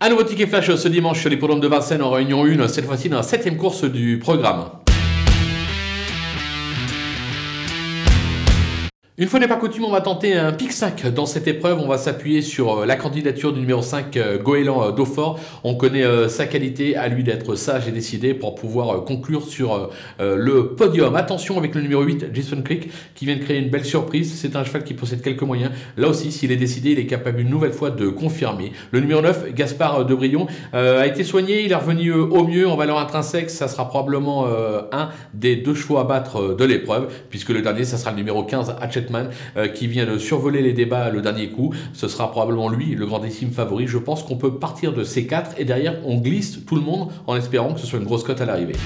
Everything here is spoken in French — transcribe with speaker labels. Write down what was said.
Speaker 1: Un nouveau ticket flash ce dimanche sur l'hippodrome de Vincennes en réunion 1, cette fois-ci dans la septième course du programme. Une fois n'est pas coutume, on va tenter un pic 5 dans cette épreuve. On va s'appuyer sur euh, la candidature du numéro 5, euh, Goéland euh, Daufort. On connaît sa qualité, à lui d'être sage et décidé pour pouvoir conclure sur le podium. Attention avec le numéro 8, Jason Creek, qui vient de créer une belle surprise. C'est un cheval qui possède quelques moyens. Là aussi, s'il est décidé, il est capable une nouvelle fois de confirmer. Le numéro 9, Gaspard Debrion, a été soigné. Il est revenu au mieux en valeur intrinsèque. Ça sera probablement un des deux chevaux à battre de l'épreuve, puisque le dernier, ça sera le numéro 15, Hatchet euh, qui vient de survoler les débats le dernier coup. Ce sera probablement lui le grandissime favori. Je pense qu'on peut partir de ces quatre et derrière on glisse tout le monde en espérant que ce soit une grosse cote à l'arrivée.